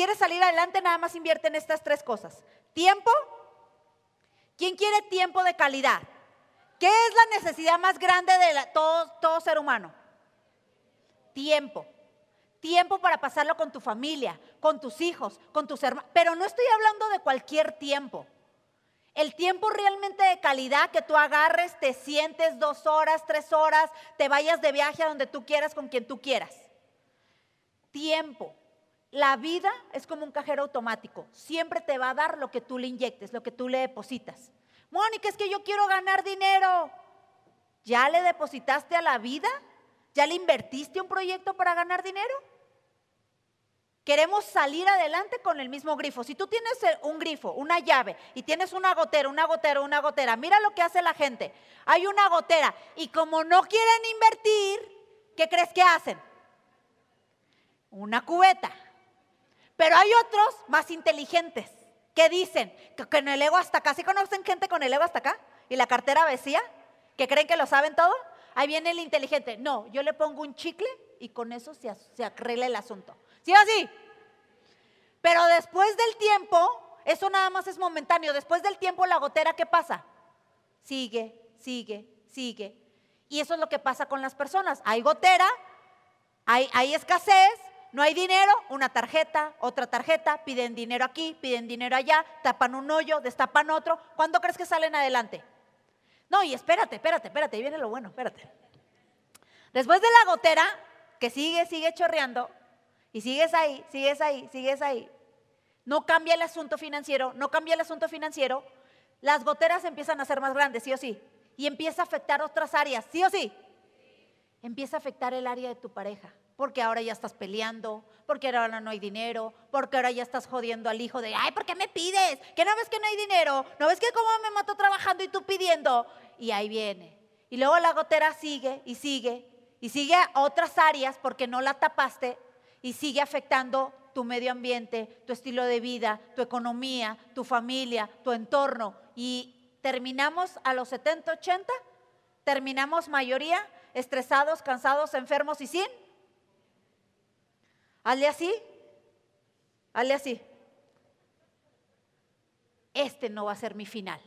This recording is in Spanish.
quieres salir adelante, nada más invierte en estas tres cosas. Tiempo. ¿Quién quiere tiempo de calidad? ¿Qué es la necesidad más grande de todo, todo ser humano? Tiempo. Tiempo para pasarlo con tu familia, con tus hijos, con tus hermanos. Pero no estoy hablando de cualquier tiempo. El tiempo realmente de calidad que tú agarres, te sientes dos horas, tres horas, te vayas de viaje a donde tú quieras, con quien tú quieras. Tiempo. La vida es como un cajero automático. Siempre te va a dar lo que tú le inyectes, lo que tú le depositas. Mónica, es que yo quiero ganar dinero. ¿Ya le depositaste a la vida? ¿Ya le invertiste un proyecto para ganar dinero? Queremos salir adelante con el mismo grifo. Si tú tienes eh, un grifo, una llave, y tienes una gotera, una gotera, una gotera, mira lo que hace la gente. Hay una gotera y como no quieren invertir, ¿qué crees que hacen? Una cubeta. Pero hay otros más inteligentes que dicen que con el ego hasta acá, ¿sí conocen gente con el ego hasta acá? Y la cartera vacía, que creen que lo saben todo. Ahí viene el inteligente. No, yo le pongo un chicle y con eso se, se arregla el asunto. ¿Sí o así? Pero después del tiempo, eso nada más es momentáneo. Después del tiempo, la gotera, ¿qué pasa? Sigue, sigue, sigue. Y eso es lo que pasa con las personas. Hay gotera, hay, hay escasez, no hay dinero, una tarjeta, otra tarjeta, piden dinero aquí, piden dinero allá, tapan un hoyo, destapan otro. ¿Cuándo crees que salen adelante? No, y espérate, espérate, espérate, ahí viene lo bueno, espérate. Después de la gotera, que sigue, sigue chorreando, y sigues ahí, sigues ahí, sigues ahí, no cambia el asunto financiero, no cambia el asunto financiero, las goteras empiezan a ser más grandes, sí o sí, y empieza a afectar otras áreas, sí o sí. Empieza a afectar el área de tu pareja porque ahora ya estás peleando, porque ahora no hay dinero, porque ahora ya estás jodiendo al hijo de, ay, ¿por qué me pides? ¿Que no ves que no hay dinero? ¿No ves que cómo me mato trabajando y tú pidiendo? Y ahí viene. Y luego la gotera sigue y sigue y sigue a otras áreas porque no la tapaste y sigue afectando tu medio ambiente, tu estilo de vida, tu economía, tu familia, tu entorno. Y terminamos a los 70, 80, terminamos mayoría estresados, cansados, enfermos y sin Hazle así. Hazle así. Este no va a ser mi final.